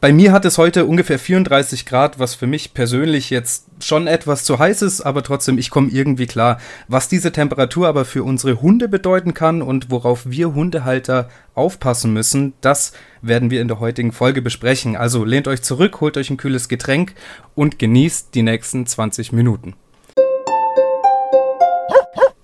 Bei mir hat es heute ungefähr 34 Grad, was für mich persönlich jetzt schon etwas zu heiß ist, aber trotzdem, ich komme irgendwie klar. Was diese Temperatur aber für unsere Hunde bedeuten kann und worauf wir Hundehalter aufpassen müssen, das werden wir in der heutigen Folge besprechen. Also lehnt euch zurück, holt euch ein kühles Getränk und genießt die nächsten 20 Minuten.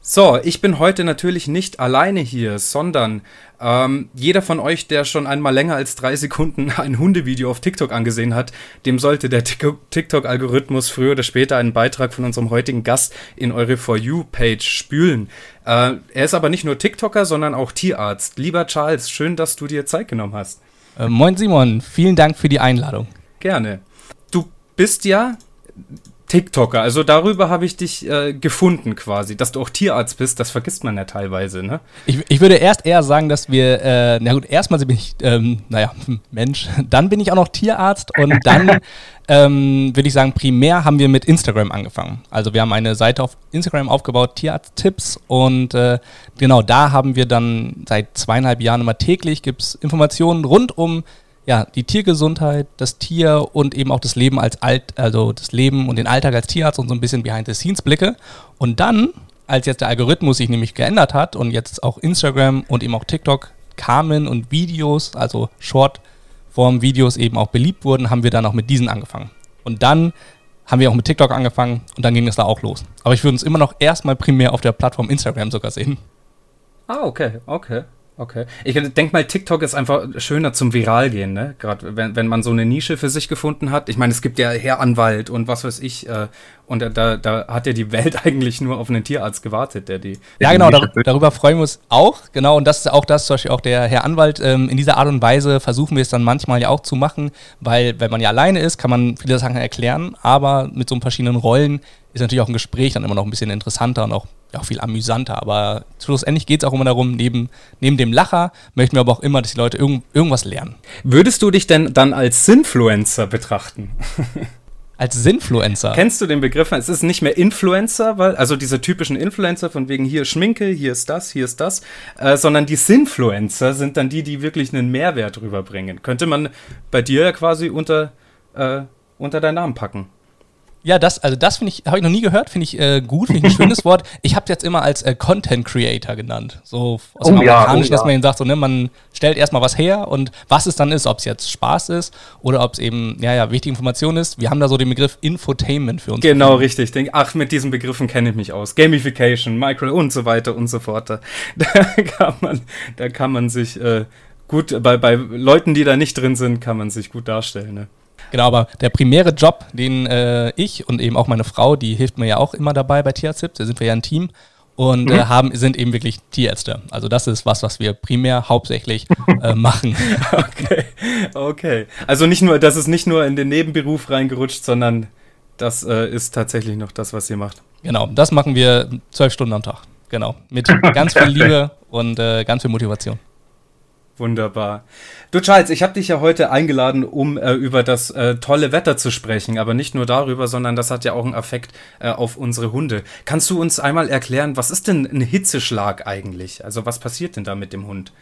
So, ich bin heute natürlich nicht alleine hier, sondern ähm, jeder von euch, der schon einmal länger als drei Sekunden ein Hundevideo auf TikTok angesehen hat, dem sollte der TikTok-Algorithmus früher oder später einen Beitrag von unserem heutigen Gast in eure For You-Page spülen. Äh, er ist aber nicht nur TikToker, sondern auch Tierarzt. Lieber Charles, schön, dass du dir Zeit genommen hast. Äh, moin Simon, vielen Dank für die Einladung. Gerne. Du bist ja TikToker. Also darüber habe ich dich äh, gefunden quasi. Dass du auch Tierarzt bist, das vergisst man ja teilweise, ne? Ich, ich würde erst eher sagen, dass wir, äh, na gut, erstmal bin ich, ähm, naja, Mensch, dann bin ich auch noch Tierarzt und dann ähm, würde ich sagen, primär haben wir mit Instagram angefangen. Also wir haben eine Seite auf Instagram aufgebaut, Tierarzt-Tipps und äh, genau da haben wir dann seit zweieinhalb Jahren immer täglich gibt es Informationen rund um ja, die Tiergesundheit, das Tier und eben auch das Leben als Alt, also das Leben und den Alltag als Tierarzt und so ein bisschen behind the scenes Blicke. Und dann, als jetzt der Algorithmus sich nämlich geändert hat und jetzt auch Instagram und eben auch TikTok kamen und Videos, also Shortform-Videos eben auch beliebt wurden, haben wir dann auch mit diesen angefangen. Und dann haben wir auch mit TikTok angefangen und dann ging es da auch los. Aber ich würde uns immer noch erstmal primär auf der Plattform Instagram sogar sehen. Ah, okay, okay. Okay. Ich denke mal, TikTok ist einfach schöner zum Viral gehen, ne? Gerade wenn, wenn man so eine Nische für sich gefunden hat. Ich meine, es gibt ja Herr Anwalt und was weiß ich. Äh, und da, da hat ja die Welt eigentlich nur auf einen Tierarzt gewartet, der die. Ja, genau, dar darüber freuen wir uns auch. Genau, und das ist auch das, zum Beispiel auch der Herr Anwalt. Ähm, in dieser Art und Weise versuchen wir es dann manchmal ja auch zu machen, weil, wenn man ja alleine ist, kann man viele Sachen erklären, aber mit so verschiedenen Rollen ist natürlich auch ein Gespräch dann immer noch ein bisschen interessanter und auch ja, auch viel amüsanter. Aber schlussendlich geht es auch immer darum, neben, neben dem Lacher möchten wir aber auch immer, dass die Leute irg irgendwas lernen. Würdest du dich denn dann als Sinfluencer betrachten? Als Sinfluencer. Kennst du den Begriff? Es ist nicht mehr Influencer, weil, also diese typischen Influencer von wegen hier Schminke, hier ist das, hier ist das, äh, sondern die Sinfluencer sind dann die, die wirklich einen Mehrwert rüberbringen. Könnte man bei dir ja quasi unter, äh, unter deinen Namen packen. Ja, das, also das finde ich, habe ich noch nie gehört, finde ich äh, gut, finde ich ein schönes Wort. Ich habe es jetzt immer als äh, Content Creator genannt. So aus dem oh, Amerikanischen, ja, oh, dass man ja. sagt, so, ne, man stellt erstmal was her und was es dann ist, ob es jetzt Spaß ist oder ob es eben, ja, ja, wichtige Information ist. Wir haben da so den Begriff Infotainment für uns. Genau, gefunden. richtig. Denk, ach, mit diesen Begriffen kenne ich mich aus. Gamification, Micro und so weiter und so fort. Da, kann man, da kann man sich äh, gut, bei, bei Leuten, die da nicht drin sind, kann man sich gut darstellen, ne? Genau, aber der primäre Job, den äh, ich und eben auch meine Frau, die hilft mir ja auch immer dabei bei Tierärzte, da sind wir ja ein Team und äh, mhm. äh, haben, sind eben wirklich Tierärzte. Also das ist was, was wir primär hauptsächlich äh, machen. Okay, okay. Also nicht nur, das ist nicht nur in den Nebenberuf reingerutscht, sondern das äh, ist tatsächlich noch das, was ihr macht. Genau, das machen wir zwölf Stunden am Tag. Genau, mit ganz viel Liebe und äh, ganz viel Motivation. Wunderbar. Du Charles, ich habe dich ja heute eingeladen, um äh, über das äh, tolle Wetter zu sprechen, aber nicht nur darüber, sondern das hat ja auch einen Effekt äh, auf unsere Hunde. Kannst du uns einmal erklären, was ist denn ein Hitzeschlag eigentlich? Also was passiert denn da mit dem Hund?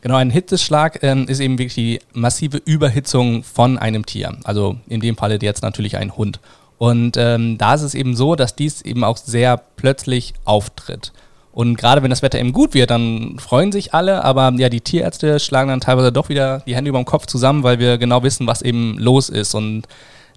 Genau, ein Hitzeschlag ähm, ist eben wirklich die massive Überhitzung von einem Tier. Also in dem Falle jetzt natürlich ein Hund. Und ähm, da ist es eben so, dass dies eben auch sehr plötzlich auftritt. Und gerade wenn das Wetter eben gut wird, dann freuen sich alle, aber ja, die Tierärzte schlagen dann teilweise doch wieder die Hände über dem Kopf zusammen, weil wir genau wissen, was eben los ist. Und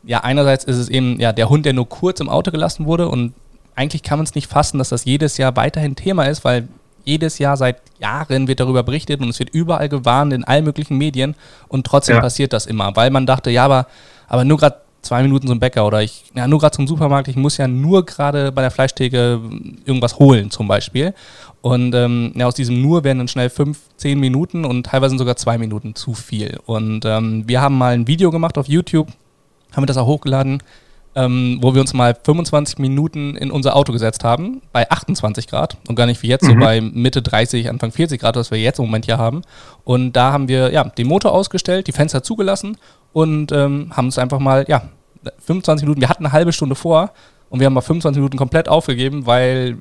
ja, einerseits ist es eben ja der Hund, der nur kurz im Auto gelassen wurde und eigentlich kann man es nicht fassen, dass das jedes Jahr weiterhin Thema ist, weil jedes Jahr seit Jahren wird darüber berichtet und es wird überall gewarnt in allen möglichen Medien und trotzdem ja. passiert das immer, weil man dachte, ja, aber, aber nur gerade zwei Minuten zum Bäcker oder ich, ja, nur gerade zum Supermarkt, ich muss ja nur gerade bei der Fleischtheke irgendwas holen zum Beispiel. Und ähm, ja, aus diesem nur werden dann schnell fünf, zehn Minuten und teilweise sogar zwei Minuten zu viel. Und ähm, wir haben mal ein Video gemacht auf YouTube, haben wir das auch hochgeladen, ähm, wo wir uns mal 25 Minuten in unser Auto gesetzt haben, bei 28 Grad und gar nicht wie jetzt, mhm. so bei Mitte 30, Anfang 40 Grad, was wir jetzt im Moment hier haben. Und da haben wir ja den Motor ausgestellt, die Fenster zugelassen und ähm, haben es einfach mal, ja, 25 Minuten, wir hatten eine halbe Stunde vor und wir haben mal 25 Minuten komplett aufgegeben, weil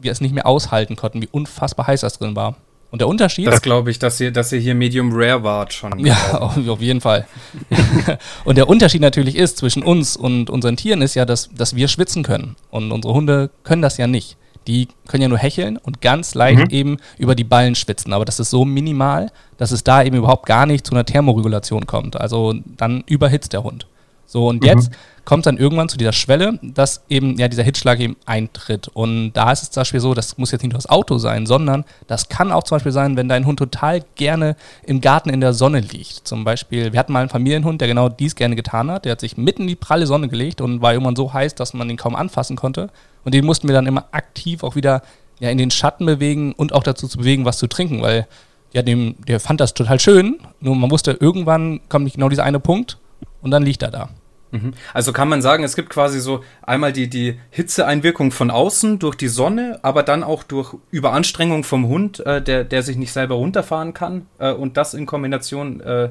wir es nicht mehr aushalten konnten, wie unfassbar heiß das drin war. Und der Unterschied. Das glaube ich, dass ihr, dass ihr hier Medium Rare wart schon. Ja, auf, auf jeden Fall. und der Unterschied natürlich ist zwischen uns und unseren Tieren ist ja, dass, dass wir schwitzen können. Und unsere Hunde können das ja nicht. Die können ja nur hecheln und ganz leicht mhm. eben über die Ballen schwitzen. Aber das ist so minimal, dass es da eben überhaupt gar nicht zu einer Thermoregulation kommt. Also dann überhitzt der Hund. So, und mhm. jetzt kommt dann irgendwann zu dieser Schwelle, dass eben ja dieser Hitzschlag eben eintritt. Und da ist es zum Beispiel so, das muss jetzt nicht nur das Auto sein, sondern das kann auch zum Beispiel sein, wenn dein Hund total gerne im Garten in der Sonne liegt. Zum Beispiel, wir hatten mal einen Familienhund, der genau dies gerne getan hat. Der hat sich mitten in die pralle Sonne gelegt und war irgendwann so heiß, dass man ihn kaum anfassen konnte. Und den mussten wir dann immer aktiv auch wieder ja, in den Schatten bewegen und auch dazu zu bewegen, was zu trinken, weil ja, dem, der fand das total schön, nur man wusste, irgendwann kommt nicht genau dieser eine Punkt und dann liegt er da. Mhm. Also kann man sagen, es gibt quasi so einmal die, die Hitzeeinwirkung von außen durch die Sonne, aber dann auch durch Überanstrengung vom Hund, äh, der, der sich nicht selber runterfahren kann. Äh, und das in Kombination äh,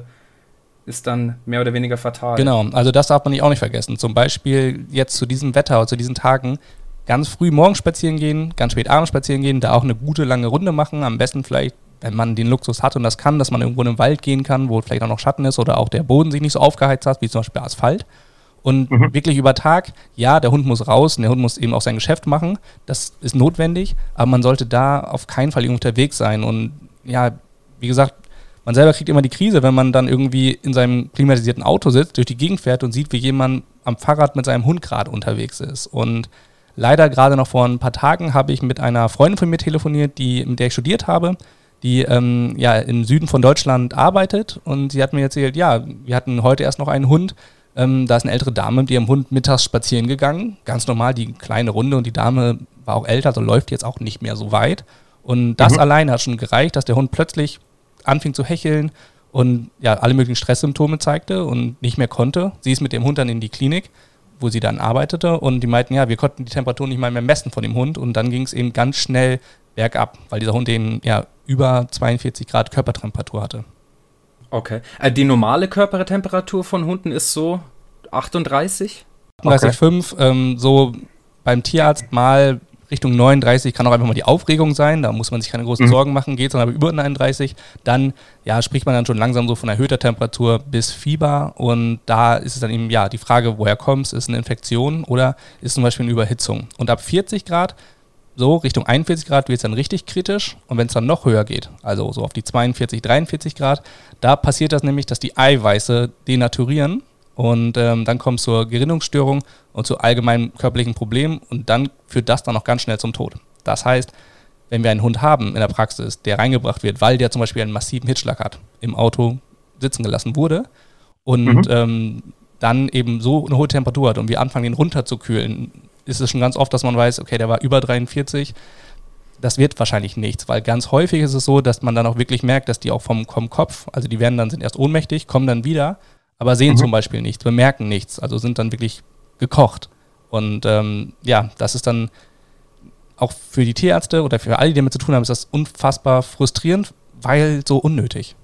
ist dann mehr oder weniger fatal. Genau, also das darf man nicht auch nicht vergessen. Zum Beispiel jetzt zu diesem Wetter, zu diesen Tagen, ganz früh morgens spazieren gehen, ganz spät abends spazieren gehen, da auch eine gute lange Runde machen. Am besten vielleicht, wenn man den Luxus hat und das kann, dass man irgendwo in den Wald gehen kann, wo vielleicht auch noch Schatten ist oder auch der Boden sich nicht so aufgeheizt hat, wie zum Beispiel Asphalt. Und mhm. wirklich über Tag, ja, der Hund muss raus und der Hund muss eben auch sein Geschäft machen. Das ist notwendig, aber man sollte da auf keinen Fall unterwegs sein. Und ja, wie gesagt, man selber kriegt immer die Krise, wenn man dann irgendwie in seinem klimatisierten Auto sitzt, durch die Gegend fährt und sieht, wie jemand am Fahrrad mit seinem Hund gerade unterwegs ist. Und leider gerade noch vor ein paar Tagen habe ich mit einer Freundin von mir telefoniert, die, mit der ich studiert habe, die ähm, ja im Süden von Deutschland arbeitet. Und sie hat mir erzählt, ja, wir hatten heute erst noch einen Hund, ähm, da ist eine ältere Dame mit ihrem Hund mittags spazieren gegangen. Ganz normal, die kleine Runde und die Dame war auch älter, also läuft jetzt auch nicht mehr so weit. Und das mhm. allein hat schon gereicht, dass der Hund plötzlich anfing zu hecheln und ja, alle möglichen Stresssymptome zeigte und nicht mehr konnte. Sie ist mit dem Hund dann in die Klinik, wo sie dann arbeitete und die meinten, ja, wir konnten die Temperatur nicht mal mehr messen von dem Hund und dann ging es eben ganz schnell bergab, weil dieser Hund eben ja über 42 Grad Körpertemperatur hatte. Okay. Äh, die normale Körpertemperatur von Hunden ist so 38? 38,5. Okay. Ähm, so beim Tierarzt mal Richtung 39 kann auch einfach mal die Aufregung sein, da muss man sich keine großen mhm. Sorgen machen, geht es dann aber über 39, dann ja, spricht man dann schon langsam so von erhöhter Temperatur bis Fieber. Und da ist es dann eben ja die Frage, woher kommt es, ist eine Infektion oder ist zum Beispiel eine Überhitzung. Und ab 40 Grad so Richtung 41 Grad wird es dann richtig kritisch. Und wenn es dann noch höher geht, also so auf die 42, 43 Grad, da passiert das nämlich, dass die Eiweiße denaturieren. Und ähm, dann kommt es zur Gerinnungsstörung und zu allgemeinen körperlichen Problemen und dann führt das dann auch ganz schnell zum Tod. Das heißt, wenn wir einen Hund haben in der Praxis, der reingebracht wird, weil der zum Beispiel einen massiven Hitzschlag hat, im Auto sitzen gelassen wurde und mhm. ähm, dann eben so eine hohe Temperatur hat und wir anfangen, ihn runterzukühlen, ist es schon ganz oft, dass man weiß, okay, der war über 43. Das wird wahrscheinlich nichts, weil ganz häufig ist es so, dass man dann auch wirklich merkt, dass die auch vom, vom Kopf, also die werden dann sind erst ohnmächtig, kommen dann wieder, aber sehen mhm. zum Beispiel nichts, bemerken nichts, also sind dann wirklich gekocht. Und ähm, ja, das ist dann auch für die Tierärzte oder für alle, die damit zu tun haben, ist das unfassbar frustrierend, weil so unnötig.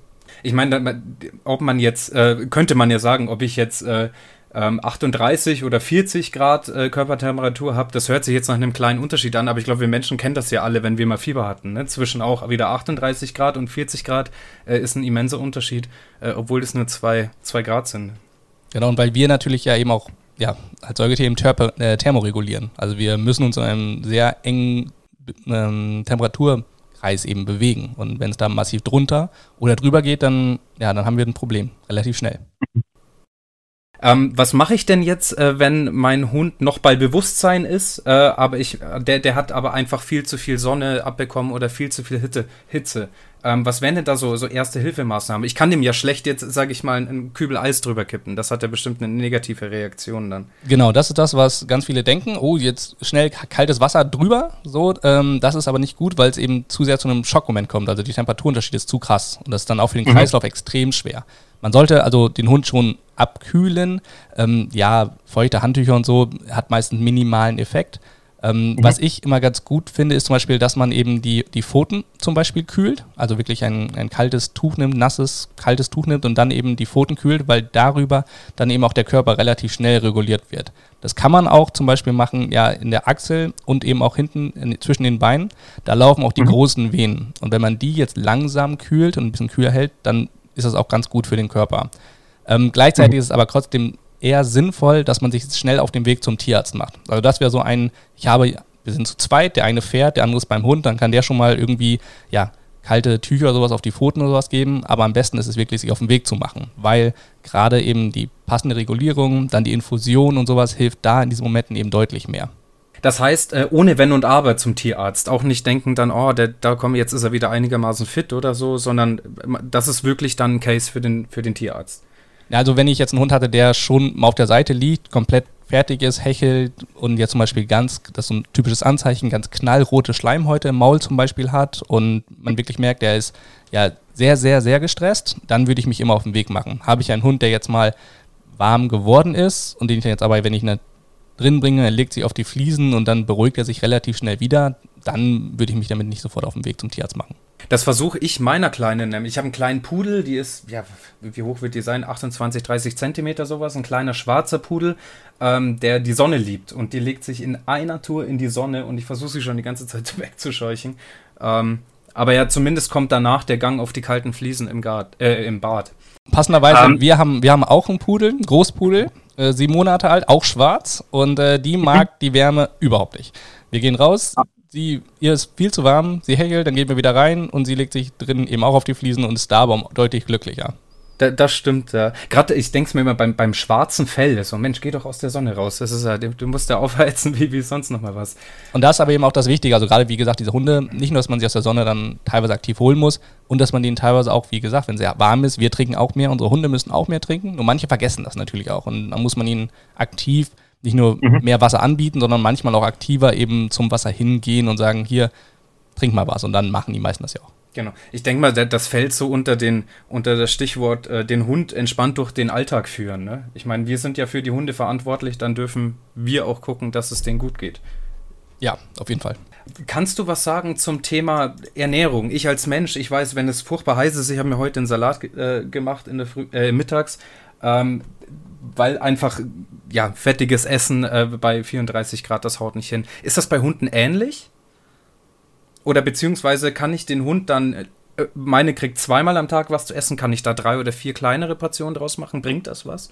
Ich meine, ob man jetzt, äh, könnte man ja sagen, ob ich jetzt äh, ähm, 38 oder 40 Grad äh, Körpertemperatur habe, das hört sich jetzt nach einem kleinen Unterschied an, aber ich glaube, wir Menschen kennen das ja alle, wenn wir mal Fieber hatten. Ne? Zwischen auch wieder 38 Grad und 40 Grad äh, ist ein immenser Unterschied, äh, obwohl es nur zwei, zwei Grad sind. Genau, und weil wir natürlich ja eben auch ja, als Säugetier Therp äh, thermoregulieren. Also wir müssen uns in einem sehr engen ähm, Temperaturkreis eben bewegen. Und wenn es da massiv drunter oder drüber geht, dann, ja, dann haben wir ein Problem, relativ schnell. Ähm, was mache ich denn jetzt, äh, wenn mein Hund noch bei Bewusstsein ist, äh, aber ich, der, der hat aber einfach viel zu viel Sonne abbekommen oder viel zu viel Hitte, Hitze. Ähm, was wären denn da so, so erste Hilfemaßnahmen? Ich kann dem ja schlecht jetzt, sage ich mal, einen Kübel Eis drüber kippen. Das hat ja bestimmt eine negative Reaktion dann. Genau, das ist das, was ganz viele denken. Oh, jetzt schnell kaltes Wasser drüber. So, ähm, das ist aber nicht gut, weil es eben zu sehr zu einem Schockmoment kommt. Also die Temperaturunterschied ist zu krass und das ist dann auch für den mhm. Kreislauf mhm. extrem schwer. Man sollte also den Hund schon abkühlen. Ähm, ja, feuchte Handtücher und so hat meistens minimalen Effekt. Ähm, mhm. Was ich immer ganz gut finde, ist zum Beispiel, dass man eben die, die Pfoten zum Beispiel kühlt, also wirklich ein, ein kaltes Tuch nimmt, nasses, kaltes Tuch nimmt und dann eben die Pfoten kühlt, weil darüber dann eben auch der Körper relativ schnell reguliert wird. Das kann man auch zum Beispiel machen, ja, in der Achsel und eben auch hinten in, zwischen den Beinen. Da laufen auch die mhm. großen Venen. Und wenn man die jetzt langsam kühlt und ein bisschen kühler hält, dann ist das auch ganz gut für den Körper. Ähm, gleichzeitig mhm. ist es aber trotzdem eher sinnvoll, dass man sich schnell auf den Weg zum Tierarzt macht. Also das wäre so ein, ich habe, wir sind zu zweit, der eine fährt, der andere ist beim Hund, dann kann der schon mal irgendwie, ja, kalte Tücher oder sowas auf die Pfoten oder sowas geben, aber am besten ist es wirklich, sich auf den Weg zu machen, weil gerade eben die passende Regulierung, dann die Infusion und sowas hilft da in diesen Momenten eben deutlich mehr. Das heißt, äh, ohne Wenn und Aber zum Tierarzt. Auch nicht denken dann, oh, der, da komm, jetzt ist er wieder einigermaßen fit oder so, sondern äh, das ist wirklich dann ein Case für den, für den Tierarzt. Also wenn ich jetzt einen Hund hatte, der schon auf der Seite liegt, komplett fertig ist, hechelt und jetzt zum Beispiel ganz, das ist so ein typisches Anzeichen, ganz knallrote Schleimhäute im Maul zum Beispiel hat und man wirklich merkt, der ist ja sehr, sehr, sehr gestresst, dann würde ich mich immer auf den Weg machen. Habe ich einen Hund, der jetzt mal warm geworden ist und den ich dann jetzt aber, wenn ich ihn drin bringe, er legt sich auf die Fliesen und dann beruhigt er sich relativ schnell wieder, dann würde ich mich damit nicht sofort auf den Weg zum Tierarzt machen. Das versuche ich meiner Kleinen nämlich. Ich habe einen kleinen Pudel, die ist, ja, wie hoch wird die sein? 28, 30 Zentimeter sowas. Ein kleiner schwarzer Pudel, ähm, der die Sonne liebt. Und die legt sich in einer Tour in die Sonne und ich versuche sie schon die ganze Zeit wegzuscheuchen. Ähm, aber ja, zumindest kommt danach der Gang auf die kalten Fliesen im, Gard, äh, im Bad. Passenderweise, um, ähm, wir, haben, wir haben auch einen Pudel, einen Großpudel, äh, sieben Monate alt, auch schwarz. Und äh, die mag die Wärme überhaupt nicht. Wir gehen raus, sie, ihr ist viel zu warm, sie hechelt, dann gehen wir wieder rein und sie legt sich drin eben auch auf die Fliesen und ist da aber deutlich glücklicher. Da, das stimmt, ja. Gerade, ich denke es mir immer beim, beim schwarzen Fell, so, Mensch, geh doch aus der Sonne raus. Das ist ja, du musst ja aufheizen wie, wie sonst noch mal was. Und das ist aber eben auch das Wichtige. Also gerade, wie gesagt, diese Hunde, nicht nur, dass man sie aus der Sonne dann teilweise aktiv holen muss und dass man denen teilweise auch, wie gesagt, wenn es sehr warm ist, wir trinken auch mehr, unsere Hunde müssen auch mehr trinken. Nur manche vergessen das natürlich auch. Und dann muss man ihnen aktiv nicht nur mhm. mehr Wasser anbieten, sondern manchmal auch aktiver eben zum Wasser hingehen und sagen, hier, trink mal was. Und dann machen die meisten das ja auch. Genau. Ich denke mal, das fällt so unter, den, unter das Stichwort, äh, den Hund entspannt durch den Alltag führen. Ne? Ich meine, wir sind ja für die Hunde verantwortlich, dann dürfen wir auch gucken, dass es denen gut geht. Ja, auf jeden Fall. Kannst du was sagen zum Thema Ernährung? Ich als Mensch, ich weiß, wenn es furchtbar heiß ist, ich habe mir heute einen Salat äh, gemacht in der Früh, äh, mittags. Ähm, weil einfach, ja, fettiges Essen äh, bei 34 Grad, das haut nicht hin. Ist das bei Hunden ähnlich? Oder beziehungsweise kann ich den Hund dann, äh, meine kriegt zweimal am Tag was zu essen, kann ich da drei oder vier kleinere Portionen draus machen? Bringt das was?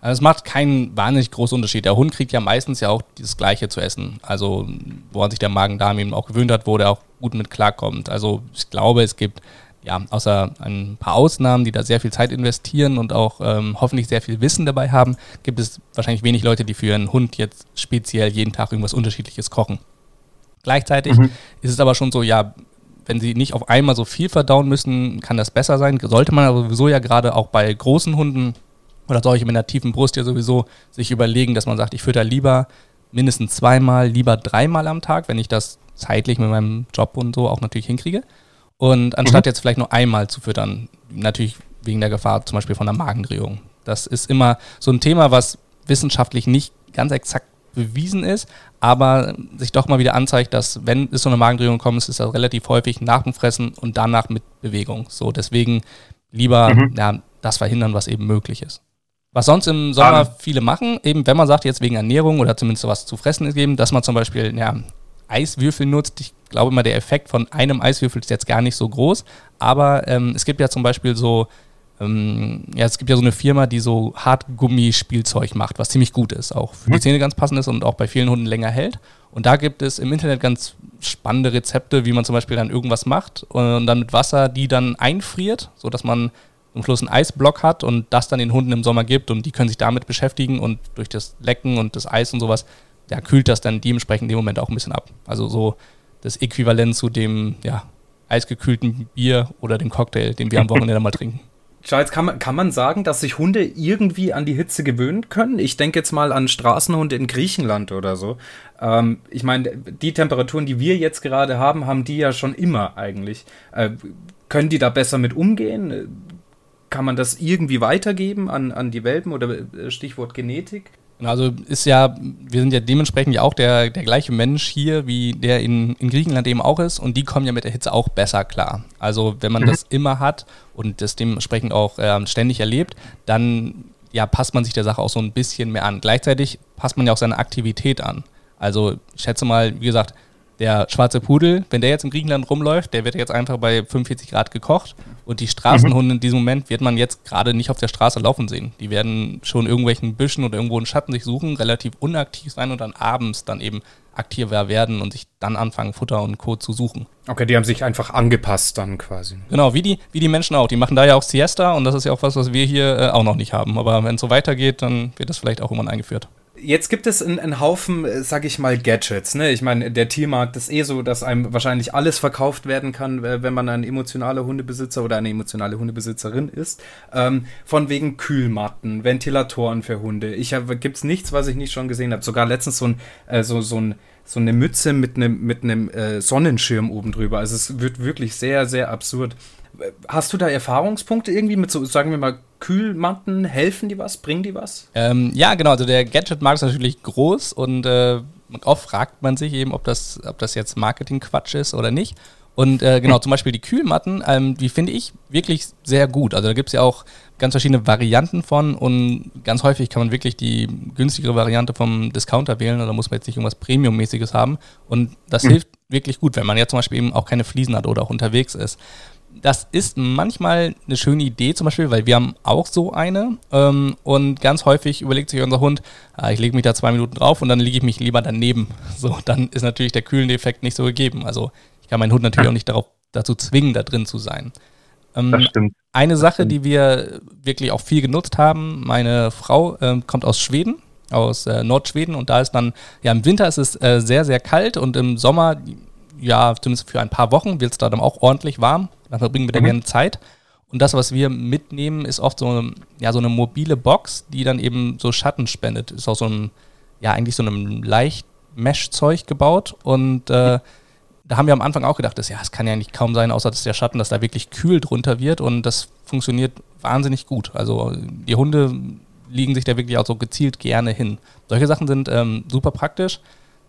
Also es macht keinen wahnsinnig großen Unterschied. Der Hund kriegt ja meistens ja auch das Gleiche zu essen. Also, woran sich der Magen-Darm eben auch gewöhnt hat, wo der auch gut mit klarkommt. Also, ich glaube, es gibt ja, außer ein paar Ausnahmen, die da sehr viel Zeit investieren und auch ähm, hoffentlich sehr viel Wissen dabei haben, gibt es wahrscheinlich wenig Leute, die für ihren Hund jetzt speziell jeden Tag irgendwas Unterschiedliches kochen. Gleichzeitig mhm. ist es aber schon so, ja, wenn sie nicht auf einmal so viel verdauen müssen, kann das besser sein. Sollte man aber sowieso ja gerade auch bei großen Hunden oder solche mit einer tiefen Brust ja sowieso sich überlegen, dass man sagt, ich fütter lieber mindestens zweimal, lieber dreimal am Tag, wenn ich das zeitlich mit meinem Job und so auch natürlich hinkriege. Und anstatt mhm. jetzt vielleicht nur einmal zu füttern, natürlich wegen der Gefahr zum Beispiel von einer Magendrehung. Das ist immer so ein Thema, was wissenschaftlich nicht ganz exakt bewiesen ist, aber sich doch mal wieder anzeigt, dass wenn es so eine Magendrehung kommt, ist das relativ häufig nach dem Fressen und danach mit Bewegung. So, deswegen lieber mhm. ja, das verhindern, was eben möglich ist. Was sonst im Sommer um. viele machen, eben wenn man sagt, jetzt wegen Ernährung oder zumindest was zu fressen ist eben, dass man zum Beispiel ja, Eiswürfel nutzt. Ich glaube mal, der Effekt von einem Eiswürfel ist jetzt gar nicht so groß. Aber ähm, es gibt ja zum Beispiel so, ähm, ja, es gibt ja so eine Firma, die so Hartgummispielzeug macht, was ziemlich gut ist, auch für die mhm. Zähne ganz passend ist und auch bei vielen Hunden länger hält. Und da gibt es im Internet ganz spannende Rezepte, wie man zum Beispiel dann irgendwas macht und dann mit Wasser die dann einfriert, sodass man am Schluss einen Eisblock hat und das dann den Hunden im Sommer gibt und die können sich damit beschäftigen und durch das Lecken und das Eis und sowas ja, kühlt das dann dementsprechend in dem Moment auch ein bisschen ab. Also so das Äquivalent zu dem ja, eisgekühlten Bier oder dem Cocktail, den wir am Wochenende mal trinken. Charles, kann man, kann man sagen, dass sich Hunde irgendwie an die Hitze gewöhnen können? Ich denke jetzt mal an Straßenhunde in Griechenland oder so. Ähm, ich meine, die Temperaturen, die wir jetzt gerade haben, haben die ja schon immer eigentlich. Äh, können die da besser mit umgehen? Kann man das irgendwie weitergeben an, an die Welpen oder äh, Stichwort Genetik? Also ist ja, wir sind ja dementsprechend ja auch der, der gleiche Mensch hier, wie der in, in Griechenland eben auch ist und die kommen ja mit der Hitze auch besser klar. Also wenn man mhm. das immer hat und das dementsprechend auch äh, ständig erlebt, dann ja, passt man sich der Sache auch so ein bisschen mehr an. Gleichzeitig passt man ja auch seine Aktivität an. Also ich schätze mal, wie gesagt, der schwarze Pudel, wenn der jetzt in Griechenland rumläuft, der wird jetzt einfach bei 45 Grad gekocht und die Straßenhunde mhm. in diesem Moment wird man jetzt gerade nicht auf der Straße laufen sehen. Die werden schon irgendwelchen Büschen oder irgendwo einen Schatten sich suchen, relativ unaktiv sein und dann abends dann eben aktiver werden und sich dann anfangen, Futter und Co. zu suchen. Okay, die haben sich einfach angepasst dann quasi. Genau, wie die, wie die Menschen auch. Die machen da ja auch Siesta und das ist ja auch was, was wir hier äh, auch noch nicht haben. Aber wenn es so weitergeht, dann wird das vielleicht auch irgendwann eingeführt jetzt gibt es einen, Haufen, äh, sag ich mal, Gadgets. Ne? Ich meine, der Tiermarkt ist eh so, dass einem wahrscheinlich alles verkauft werden kann, wenn man ein emotionaler Hundebesitzer oder eine emotionale Hundebesitzerin ist. Ähm, von wegen Kühlmatten, Ventilatoren für Hunde. Ich habe, gibt's nichts, was ich nicht schon gesehen habe. Sogar letztens so ein, äh, so, so ein so eine Mütze mit einem mit einem äh, Sonnenschirm oben drüber. Also es wird wirklich sehr sehr absurd. Hast du da Erfahrungspunkte irgendwie mit so, sagen wir mal, Kühlmatten? Helfen die was? Bringen die was? Ähm, ja, genau. Also der Gadget-Markt ist natürlich groß und äh, oft fragt man sich eben, ob das, ob das jetzt Marketing-Quatsch ist oder nicht. Und äh, genau, zum Beispiel die Kühlmatten, ähm, die finde ich wirklich sehr gut. Also da gibt es ja auch ganz verschiedene Varianten von und ganz häufig kann man wirklich die günstigere Variante vom Discounter wählen. Da muss man jetzt nicht irgendwas Premium-mäßiges haben. Und das mhm. hilft wirklich gut, wenn man jetzt zum Beispiel eben auch keine Fliesen hat oder auch unterwegs ist das ist manchmal eine schöne Idee, zum Beispiel, weil wir haben auch so eine. Ähm, und ganz häufig überlegt sich unser Hund, ah, ich lege mich da zwei Minuten drauf und dann lege ich mich lieber daneben. So, dann ist natürlich der kühlende Effekt nicht so gegeben. Also ich kann meinen Hund natürlich auch nicht darauf, dazu zwingen, da drin zu sein. Ähm, das stimmt. Eine Sache, die wir wirklich auch viel genutzt haben, meine Frau äh, kommt aus Schweden, aus äh, Nordschweden und da ist dann, ja im Winter ist es äh, sehr, sehr kalt und im Sommer ja, zumindest für ein paar Wochen wird es da dann auch ordentlich warm. Dann verbringen wir da mhm. gerne Zeit. Und das, was wir mitnehmen, ist oft so eine, ja, so eine mobile Box, die dann eben so Schatten spendet. Ist auch so ein, ja, eigentlich so einem leicht Mesh-Zeug gebaut. Und äh, da haben wir am Anfang auch gedacht, dass, ja, es kann ja nicht kaum sein, außer dass der Schatten, dass da wirklich kühl drunter wird. Und das funktioniert wahnsinnig gut. Also die Hunde liegen sich da wirklich auch so gezielt gerne hin. Solche Sachen sind ähm, super praktisch.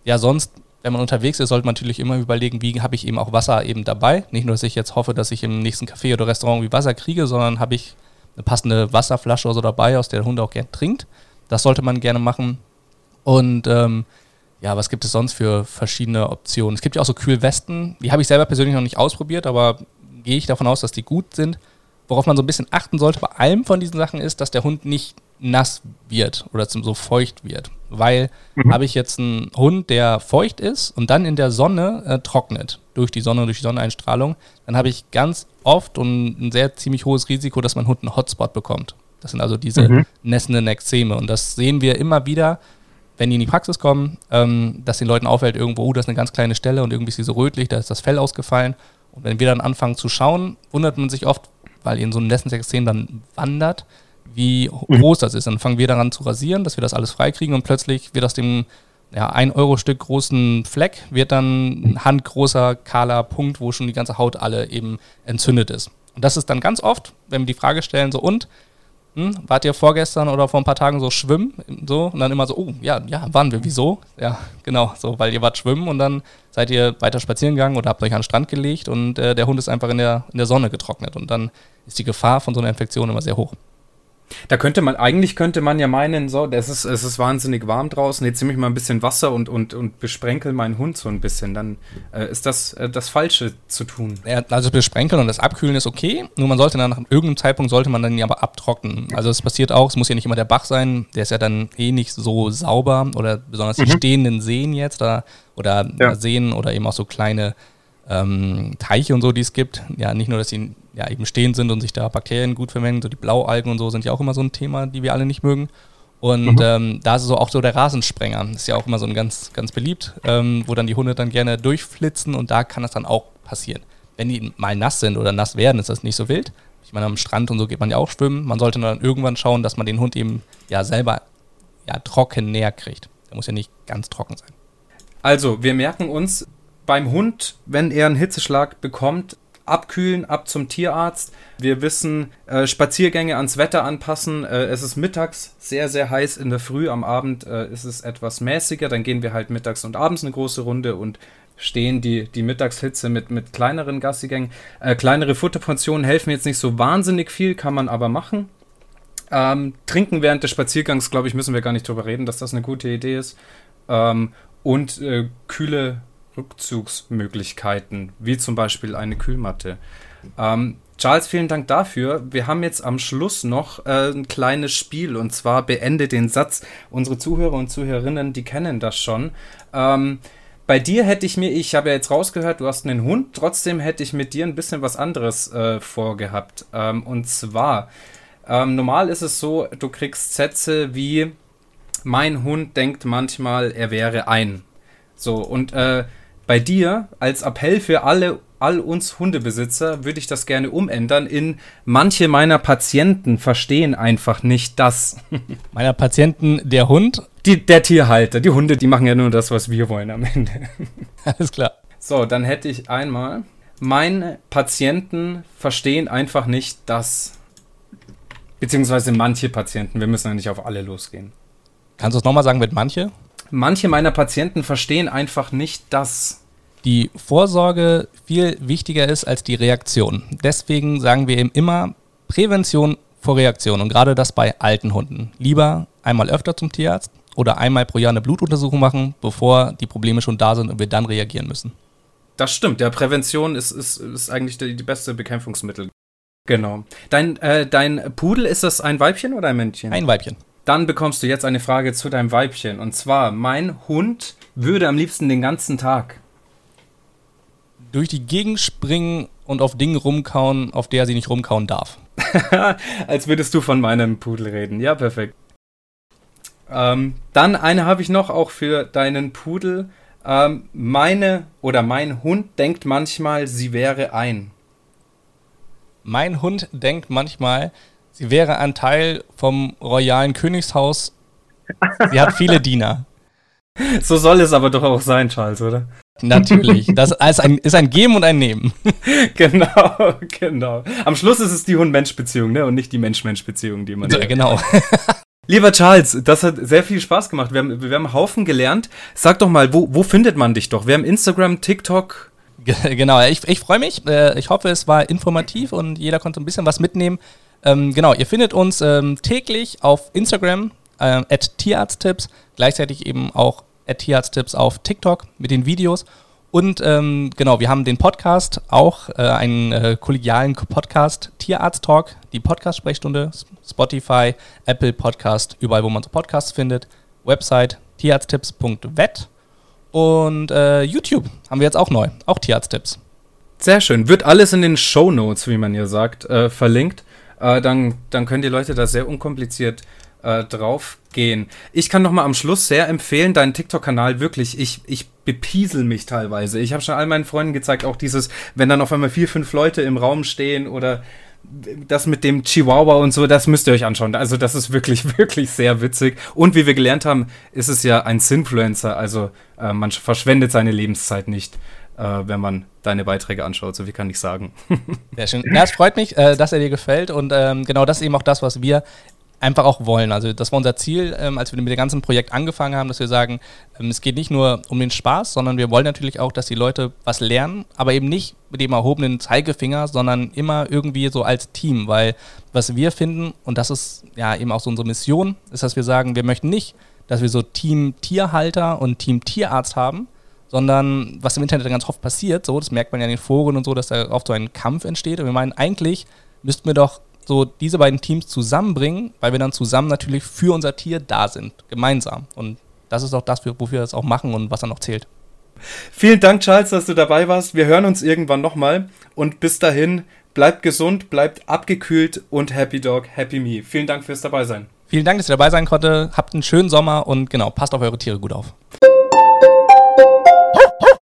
Ja, sonst wenn man unterwegs ist, sollte man natürlich immer überlegen, wie habe ich eben auch Wasser eben dabei. Nicht nur, dass ich jetzt hoffe, dass ich im nächsten Café oder Restaurant wie Wasser kriege, sondern habe ich eine passende Wasserflasche oder so dabei, aus der der Hund auch gerne trinkt. Das sollte man gerne machen. Und ähm, ja, was gibt es sonst für verschiedene Optionen? Es gibt ja auch so Kühlwesten, die habe ich selber persönlich noch nicht ausprobiert, aber gehe ich davon aus, dass die gut sind. Worauf man so ein bisschen achten sollte bei allem von diesen Sachen ist, dass der Hund nicht nass wird oder so feucht wird. Weil mhm. habe ich jetzt einen Hund, der feucht ist und dann in der Sonne äh, trocknet, durch die Sonne, durch die Sonneneinstrahlung, dann habe ich ganz oft und ein sehr ziemlich hohes Risiko, dass mein Hund einen Hotspot bekommt. Das sind also diese mhm. nässenden Ekzeme. Und das sehen wir immer wieder, wenn die in die Praxis kommen, ähm, dass den Leuten auffällt, irgendwo, oh, das ist eine ganz kleine Stelle und irgendwie ist sie so rötlich, da ist das Fell ausgefallen. Und wenn wir dann anfangen zu schauen, wundert man sich oft, weil in so einem Extrem dann wandert, wie mhm. groß das ist. Dann fangen wir daran zu rasieren, dass wir das alles freikriegen und plötzlich wird aus dem ja, 1-Euro-Stück großen Fleck wird dann ein handgroßer, kahler Punkt, wo schon die ganze Haut alle eben entzündet ist. Und das ist dann ganz oft, wenn wir die Frage stellen, so und, hm, wart ihr vorgestern oder vor ein paar Tagen so schwimmen? So, und dann immer so, oh, ja, ja, waren wir, wieso? Ja, genau, so, weil ihr wart schwimmen und dann seid ihr weiter spazieren gegangen oder habt euch an den Strand gelegt und äh, der Hund ist einfach in der, in der Sonne getrocknet und dann ist die Gefahr von so einer Infektion immer sehr hoch. Da könnte man, eigentlich könnte man ja meinen, so, das ist, es ist wahnsinnig warm draußen, jetzt nehme ich mal ein bisschen Wasser und, und, und besprenkel meinen Hund so ein bisschen. Dann äh, ist das äh, das Falsche zu tun. Ja, also besprenkeln und das Abkühlen ist okay, nur man sollte dann nach irgendeinem Zeitpunkt sollte man dann ja aber abtrocknen. Also es passiert auch, es muss ja nicht immer der Bach sein, der ist ja dann eh nicht so sauber oder besonders mhm. die stehenden Seen jetzt da, oder ja. Seen oder eben auch so kleine ähm, Teiche und so, die es gibt. Ja, nicht nur, dass sie ja, eben stehend sind und sich da Bakterien gut vermengen, so die Blaualgen und so sind ja auch immer so ein Thema, die wir alle nicht mögen. Und mhm. ähm, da ist so auch so der Rasensprenger. Ist ja auch immer so ein ganz, ganz beliebt, ähm, wo dann die Hunde dann gerne durchflitzen und da kann das dann auch passieren. Wenn die mal nass sind oder nass werden, ist das nicht so wild. Ich meine, am Strand und so geht man ja auch schwimmen. Man sollte dann irgendwann schauen, dass man den Hund eben ja selber ja trocken näher kriegt. Der muss ja nicht ganz trocken sein. Also, wir merken uns beim Hund, wenn er einen Hitzeschlag bekommt, abkühlen, ab zum Tierarzt. Wir wissen, äh, Spaziergänge ans Wetter anpassen. Äh, es ist mittags sehr, sehr heiß. In der Früh, am Abend äh, ist es etwas mäßiger. Dann gehen wir halt mittags und abends eine große Runde und stehen die, die Mittagshitze mit, mit kleineren Gassigängen. Äh, kleinere Futterportionen helfen jetzt nicht so wahnsinnig viel, kann man aber machen. Ähm, trinken während des Spaziergangs, glaube ich, müssen wir gar nicht drüber reden, dass das eine gute Idee ist. Ähm, und äh, kühle Rückzugsmöglichkeiten, wie zum Beispiel eine Kühlmatte. Ähm, Charles, vielen Dank dafür. Wir haben jetzt am Schluss noch äh, ein kleines Spiel und zwar beende den Satz. Unsere Zuhörer und Zuhörerinnen, die kennen das schon. Ähm, bei dir hätte ich mir, ich habe ja jetzt rausgehört, du hast einen Hund, trotzdem hätte ich mit dir ein bisschen was anderes äh, vorgehabt. Ähm, und zwar, ähm, normal ist es so, du kriegst Sätze wie, mein Hund denkt manchmal, er wäre ein. So, und äh, bei dir als Appell für alle, all uns Hundebesitzer würde ich das gerne umändern in manche meiner Patienten verstehen einfach nicht das. meiner Patienten der Hund? Die, der Tierhalter. Die Hunde, die machen ja nur das, was wir wollen am Ende. Alles klar. So, dann hätte ich einmal, meine Patienten verstehen einfach nicht das. Beziehungsweise manche Patienten, wir müssen ja nicht auf alle losgehen. Kannst du es nochmal sagen mit manche? Manche meiner Patienten verstehen einfach nicht, dass die Vorsorge viel wichtiger ist als die Reaktion. Deswegen sagen wir eben immer Prävention vor Reaktion und gerade das bei alten Hunden. Lieber einmal öfter zum Tierarzt oder einmal pro Jahr eine Blutuntersuchung machen, bevor die Probleme schon da sind und wir dann reagieren müssen. Das stimmt, ja, Prävention ist, ist, ist eigentlich die, die beste Bekämpfungsmittel. Genau. Dein, äh, dein Pudel, ist das ein Weibchen oder ein Männchen? Ein Weibchen. Dann bekommst du jetzt eine Frage zu deinem Weibchen. Und zwar, mein Hund würde am liebsten den ganzen Tag durch die Gegend springen und auf Dinge rumkauen, auf der sie nicht rumkauen darf. Als würdest du von meinem Pudel reden. Ja, perfekt. Ähm, dann eine habe ich noch auch für deinen Pudel. Ähm, meine oder mein Hund denkt manchmal, sie wäre ein. Mein Hund denkt manchmal, Sie wäre ein Teil vom royalen Königshaus. Sie hat viele Diener. So soll es aber doch auch sein, Charles, oder? Natürlich. Das ist ein, ist ein Geben und ein Nehmen. genau, genau. Am Schluss ist es die Hund-Mensch-Beziehung, ne? Und nicht die Mensch-Mensch-Beziehung, die man. Ja, genau. Lieber Charles, das hat sehr viel Spaß gemacht. Wir haben, wir haben einen Haufen gelernt. Sag doch mal, wo, wo findet man dich doch? Wir haben Instagram, TikTok. Genau, ich, ich freue mich. Äh, ich hoffe, es war informativ und jeder konnte ein bisschen was mitnehmen. Ähm, genau, ihr findet uns ähm, täglich auf Instagram äh, at Tierarzttipps, gleichzeitig eben auch at Tierarzttipps auf TikTok mit den Videos. Und ähm, genau, wir haben den Podcast, auch äh, einen äh, kollegialen Podcast, Tierarzt Talk, die Podcast-Sprechstunde, Spotify, Apple Podcast, überall, wo man so Podcasts findet. Website tierarzttipps.vet und äh, YouTube haben wir jetzt auch neu, auch Tierarzttipps. Sehr schön. Wird alles in den Show Notes, wie man hier sagt, äh, verlinkt äh, dann, dann können die Leute da sehr unkompliziert äh, drauf gehen. Ich kann noch mal am Schluss sehr empfehlen, deinen TikTok-Kanal wirklich. Ich, ich bepiesel mich teilweise. Ich habe schon all meinen Freunden gezeigt, auch dieses, wenn dann auf einmal vier, fünf Leute im Raum stehen oder das mit dem Chihuahua und so, das müsst ihr euch anschauen. Also das ist wirklich, wirklich sehr witzig. Und wie wir gelernt haben, ist es ja ein Sinfluencer. Also äh, man verschwendet seine Lebenszeit nicht äh, wenn man deine Beiträge anschaut. So wie kann ich sagen. Sehr schön. Ja, es freut mich, äh, dass er dir gefällt und ähm, genau das ist eben auch das, was wir einfach auch wollen. Also das war unser Ziel, ähm, als wir mit dem ganzen Projekt angefangen haben, dass wir sagen, ähm, es geht nicht nur um den Spaß, sondern wir wollen natürlich auch, dass die Leute was lernen, aber eben nicht mit dem erhobenen Zeigefinger, sondern immer irgendwie so als Team, weil was wir finden, und das ist ja eben auch so unsere Mission, ist, dass wir sagen, wir möchten nicht, dass wir so Team Tierhalter und Team Tierarzt haben, sondern was im Internet ganz oft passiert, so, das merkt man ja in den Foren und so, dass da oft so ein Kampf entsteht. Und wir meinen, eigentlich müssten wir doch so diese beiden Teams zusammenbringen, weil wir dann zusammen natürlich für unser Tier da sind, gemeinsam. Und das ist auch das, wofür wir das auch machen und was dann noch zählt. Vielen Dank, Charles, dass du dabei warst. Wir hören uns irgendwann nochmal. Und bis dahin, bleibt gesund, bleibt abgekühlt und Happy Dog, Happy Me. Vielen Dank fürs Dabeisein. Vielen Dank, dass ihr dabei sein konnte. Habt einen schönen Sommer und genau, passt auf eure Tiere gut auf.